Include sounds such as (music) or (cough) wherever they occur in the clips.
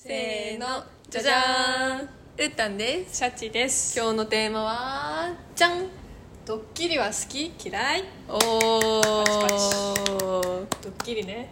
せーの。じゃじゃーん。うーたんです。シャチです。今日のテーマはじゃん。ドッキリは好き？嫌い？おー。パチパドッキリね。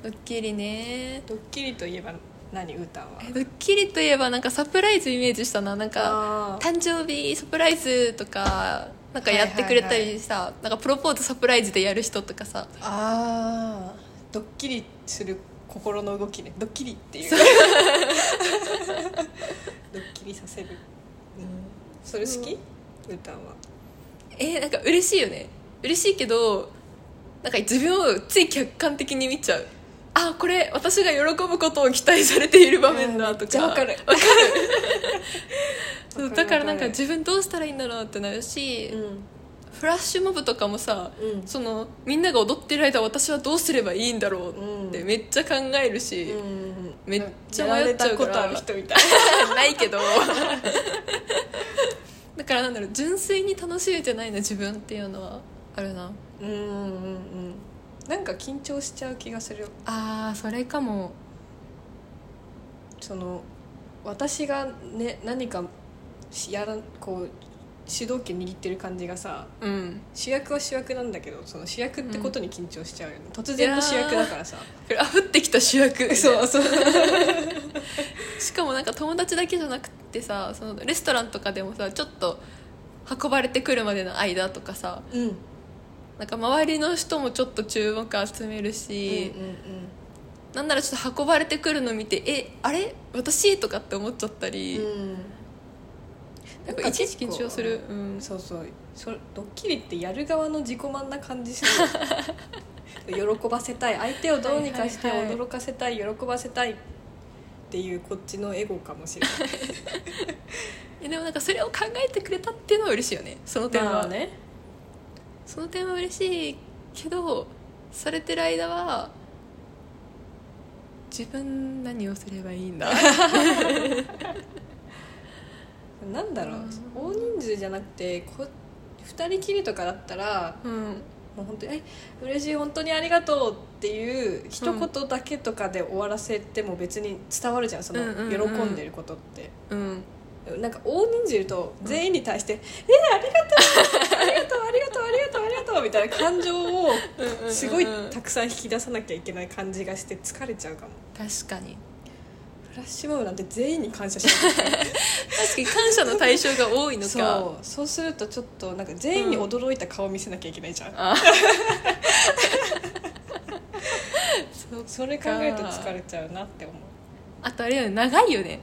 ドッキリね。ドッキリといえば何？ウータンは？えドッキリといえばなんかサプライズイメージしたな。なんか誕生日サプライズとかなんかやってくれたりさ、なんかプロポーズサプライズでやる人とかさ。あー。ドッキリする心の動きね。ドッキリっていう。(laughs) ドッキリさせる、うん、それ好き、ウータンは。えーなんか嬉しいよね。嬉しいけどなんか自分をつい客観的に見ちゃう。あこれ私が喜ぶことを期待されている場面だとか。わかる。わかる。(laughs) だからなんか自分どうしたらいいんだろうってなるし、んフラッシュモブとかもさ、うん。そのみんなが踊ってる間私はどうすればいいんだろうってうん。めっちゃ考えるし、うんめっちゃ迷っちゃうからやられたことある人みたいな。(laughs) いけど。(laughs) だからなんだろう純粋に楽しいじゃないな自分っていうのはあるな。うんうんうんうん。なんか緊張しちゃう気がするあーそれかも。その私がね何かしやらんこう主導権握ってる感じがさうん。主役は主役なんだけどその主役ってことに緊張しちゃうよね、突然の主役だからさ。あ降ってきた主役。そ (laughs) うそう。(laughs) しかもなんか友達だけじゃなくてさそのレストランとかでもさちょっと運ばれてくるまでの間とかさうん。なんか周りの人もちょっと注目集めるし、うんうん。なんならちょっと運ばれてくるの見てえあれ？私？とかって思っちゃったり、うんなんかいちいち緊張する、うん、そうそう。そドッキリってやる側の自己満な感じする。(laughs) 喜ばせたい。相手をどうにかして驚かせたい喜ばせたいっていうこっちのエゴかもしれない。(laughs) えでもなんかそれを考えてくれたっていうのは嬉しいよね。その点は、まあね。その点は嬉しいけどされてる間は自分何をすればいいんだ？(laughs) なんだろう大人数じゃなくてこ2人きりとかだったらうん。もう本当に「え嬉しい本当にありがとう」っていう一言だけとかで終わらせても別に伝わるじゃんそのうんうんうん。喜んでることって。うん。なんか大人数いると全員に対して「えありがとうありがとうありがとうありがとうありがとう」みたいな感情をすごいたくさん引き出さなきゃいけない感じがして疲れちゃうかも確かにフラッシュモブなんて全員に感謝し確かに感謝の対象が多いのか。そうそうするとちょっとなんか全員に驚いた顔見せなきゃいけないじゃん、うそれ考えると疲れちゃうなって思う。あとあれよね長いよね。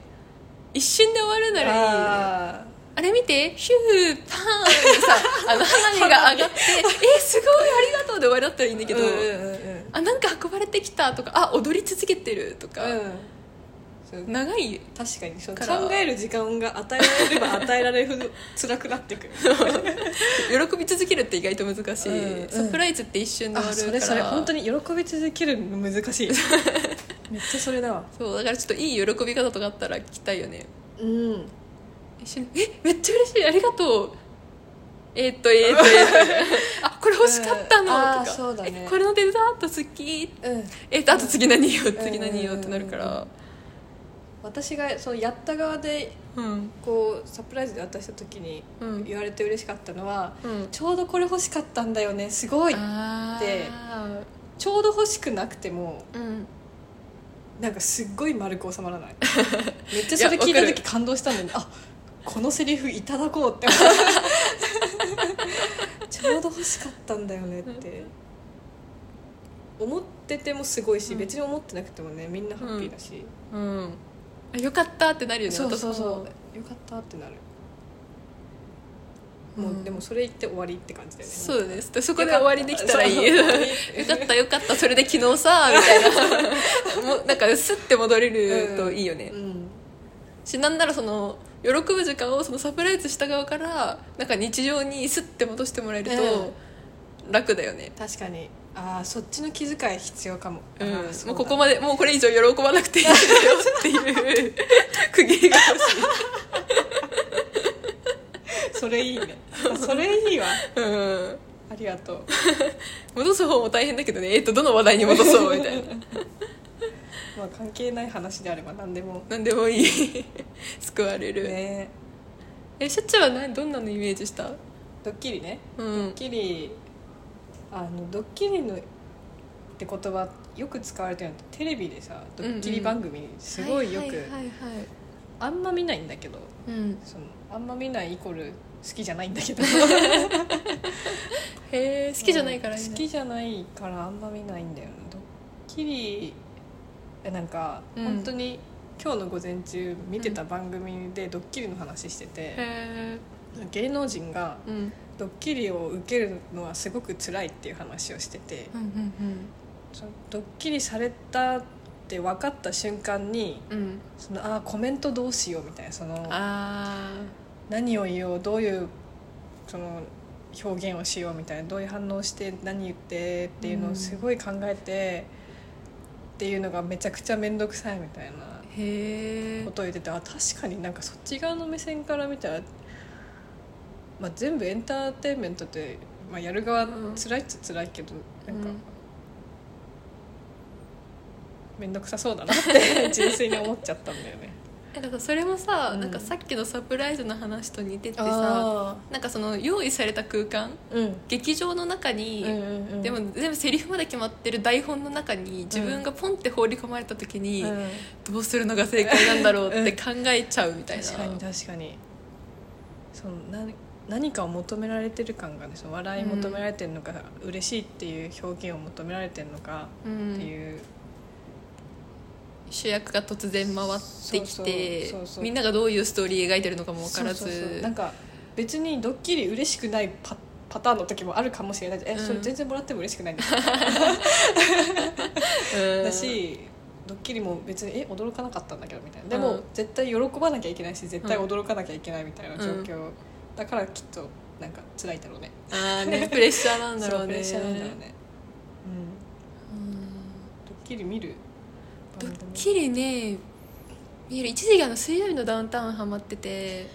一瞬で終わるならいいああれ見てヒューパーンってさ (laughs) あの花火が上がってえすごいありがとうで終わりだったらいいんだけど、ーうんうんうんうん。あなんか運ばれてきたとかあ踊り続けてるとか、うん長い確かに。そう。から。考える時間が与えられれば (laughs) 与えられるほど辛くなってくる。(laughs) 喜び続けるって意外と難しい、うんうん。サプライズって一瞬で終わるから。れそれ本当に喜び続けるの難しい。(laughs) めっちゃそれだわ。そうだからちょっといい喜び方とかあったら聞きたいよね。うん。一瞬えめっちゃ嬉しい。ありがとう。えーっとえーっとえーっと。あこれ欲しかったの、うん。とか。そうだね。えこれのデザート好き。うん。えっとあと次何よ次何よってなるから私がそのやった側でうん。こうサプライズで渡した時にうん。言われて嬉しかったのは、うん。ちょうどこれ欲しかったんだよねすごいあでー。ちょうど欲しくなくてもうん。なんかすっごい丸く収まらない。(laughs) めっちゃそれ聞いたいやわか時感動したんだよね。あこのセリフいただこうって思ったちょうど欲しかったんだよねって。思っててもすごいし、うん。別に思ってなくてもねみんなハッピーだし、うんあよかったってなるよね。そうそう。そうよかったってなる。もう、うん。でもそれ言って終わりって感じだよね。そうだねでそこで終わりできたらいい。そ (laughs) うよかったよかったそれで昨日さみたいな。(laughs) もうなんかスッて戻れるといいよね、うん。しなんならその喜ぶ時間をそのサプライズした側からなんか日常にスッて戻してもらえると楽だよね、確かにああそっちの気遣い必要かも、うん。もうここまでもうこれ以上喜ばなくていいよっていう区切りが欲しい。(laughs) それいいね。それいいわ。うん。ありがとう。戻す方も大変だけどね。えっとどの話題に戻そうみたいな。(laughs) まあ関係ない話であれば何でも。何でもいい。(laughs) 救われる、ね。えしょっちゅうは何どんなのイメージした？ドッキリね、うん。ドッキリあのドッキリのって言葉よく使われてるのってテレビでさドッキリ番組すごいよく、あんま見ないんだけどうん。そのあんま見ないイコール好きじゃないんだけど。(laughs) へえ好きじゃないからいいね好きじゃないからあんま見ないんだよね。ドッキリえなんか、うん。本当に今日の午前中見てた番組でドッキリの話してて、へ芸能人がえうんドッキリを受けるのはすごく辛いっていう話をしててうんうんそのドッキリされたって分かった瞬間にうん。うんそのあーコメントどうしようみたいなそのあ何を言おうどういうその表現をしようみたいなどういう反応して何言ってっていうのをすごい考えて、っていうのがめちゃくちゃ面倒くさいみたいなことを言っててあ確かになんかそっち側の目線から見たら、まあ、全部エンターテインメントって、まあ、やる側うん。辛いっちゃ辛いけど、なんかうん。面倒くさそうだなって (laughs) 純粋に思っちゃったんだよね。えだからそれもさ、うん。なんかさっきのサプライズの話と似ててさあなんかその用意された空間ーうん。劇場の中に、うんうんうん。でも全部セリフまで決まってる台本の中に自分がポンって放り込まれた時に、うん。どうするのが正解なんだろうって (laughs) 考えちゃうみたいな、確かに確かに。そのな何かを求められてる感がねその笑い求められてるのか、嬉しいっていう表現を求められてるのかうんっていう、主役が突然回ってきてみんながどういうストーリー描いてるのかも分からず。そなんか別にドッキリ嬉しくないパパターンの時もあるかもしれない。え、うん。それ全然もらっても嬉しくないんだうん。だしドッキリも別にえ驚かなかったんだけどみたいな。でも、うん。絶対喜ばなきゃいけないし絶対驚かなきゃいけないみたいな状況、だからきっとなんか辛いだろうね。ああねプレッシャーなんだろうね。(laughs) プレッシャーなんだろうね。うん。うんドッキリ見る？ドッキリね見る。一時期あの水曜日のダウンタウンハマってて。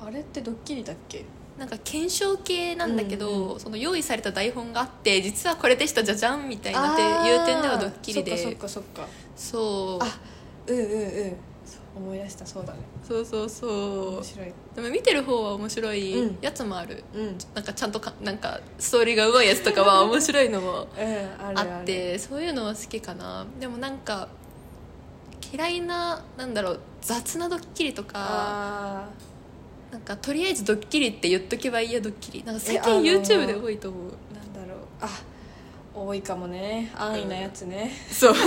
あれってドッキリだっけ？なんか検証系なんだけど、うんうその用意された台本があって実はこれでしたじゃじゃんみたいなっていう点ではドッキリで。そっかそっかそっか。そう。あうんうんうん思い出したそうだね。そうそうそう。面白い。でも見てる方は面白いうん。やつもある、うん。なんかちゃんとかなんかストーリーがうまいやつとかは面白いのもうんあるある。あってそういうのは好きかな。でもなんか嫌いななんだろう雑なドッキリとかあなんかとりあえずドッキリって言っとけばいいやドッキリ。なんか最近ー YouTube で多いと思う。ーなんだろう。あ多いかもね。安易なやつね、そう (laughs)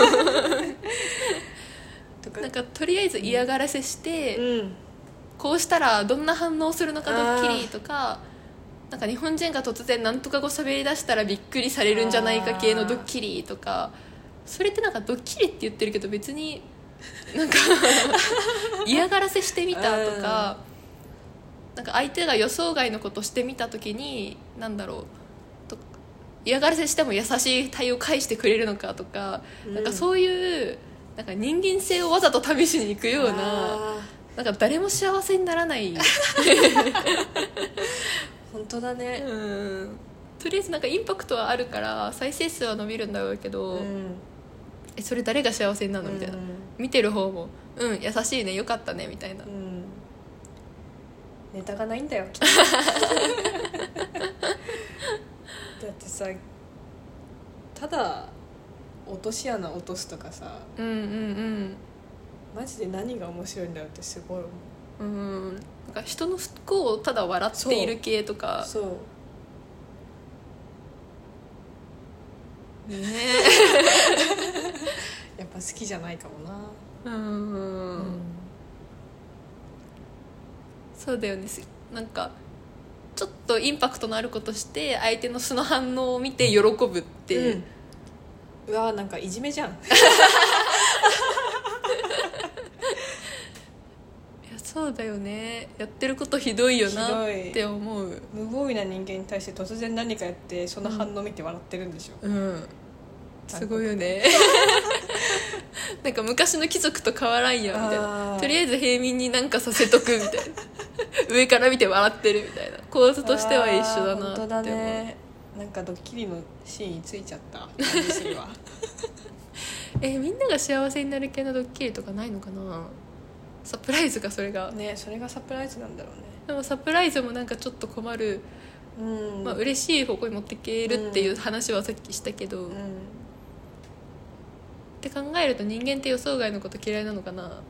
なんかとりあえず嫌がらせして、うん。こうしたらどんな反応するのかドッキリとかなんか日本人が突然なんとか語喋り出したらびっくりされるんじゃないか系のドッキリとかそれってなんかドッキリって言ってるけど別になんか (laughs) 嫌がらせしてみたとかなんか相手が予想外のことしてみた時になんだろうと嫌がらせしても優しい対応返してくれるのかとか、うんなんかそういうなんか人間性をわざと試しに行くような。あなんか誰も幸せにならない。ー (laughs) 本当だね。うん。とりあえずなんかインパクトはあるから再生数は伸びるんだろうけど、うん。えそれ誰が幸せになるの？みたいな、うん。見てる方もうん優しいねよかったねみたいな。うん。ネタがないんだよ。きっとだってさただ落とし穴落とすとかさうんうんマジで何が面白いんだろうってすごい思う。うんうん。なんか人の不幸をただ笑っている系とか。そう。ねやっぱ好きじゃないかもな。うんうんそうだよね。すなんかちょっとインパクトのあることして相手の素の反応を見て喜ぶっていう、うわなんかいじめじゃん。(laughs) いやそうだよね。やってることひどいよなって思う。無防備な人間に対して突然何かやってその反応見て笑ってるんでしょ、うん。すごいよね。(laughs) なんか昔の貴族と変わらんやみたいな。とりあえず平民になんかさせとくみたいな。上から見て笑ってるみたいな。構図としては一緒だなって思うなんかドッキリのシーンについちゃった。感じするわえみんなが幸せになる系のドッキリとかないのかな？サプライズかそれが。ねそれがサプライズなんだろうね。でもサプライズもなんかちょっと困る、うん。まあ嬉しい方向に持っていけるっていう話はさっきしたけど、っうん。て考えると人間って予想外のこと嫌いなのかな？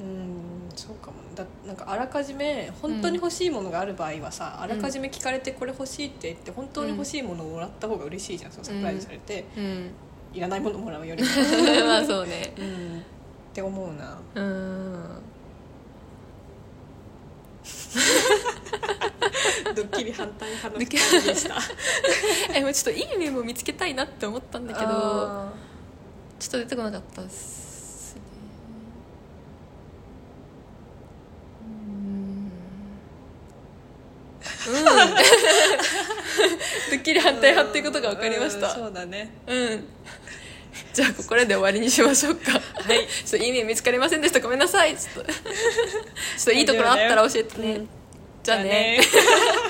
うんそうかもだなんかあらかじめ本当に欲しいものがある場合はさ、あらかじめ聞かれてこれ欲しいって言って本当に欲しいものをもらった方が嬉しいじゃんそのサプライズされて、うん。いらないものもらうよりも、(laughs) まあそうね。うん、って思うな。うん。(laughs) ドッキリ反対派の2人でした。(laughs) えもうちょっといい面も見つけたいなって思ったんだけどあちょっと出てこなかったっすねうんうんドッキリ反対派っていうことが分かりましたそうだねうんじゃあここらで終わりにしましょうかはいちょっといい面見つかりませんでしたごめんなさいちょっとちょっといいところあったら教えてね、うんじゃあねじゃあね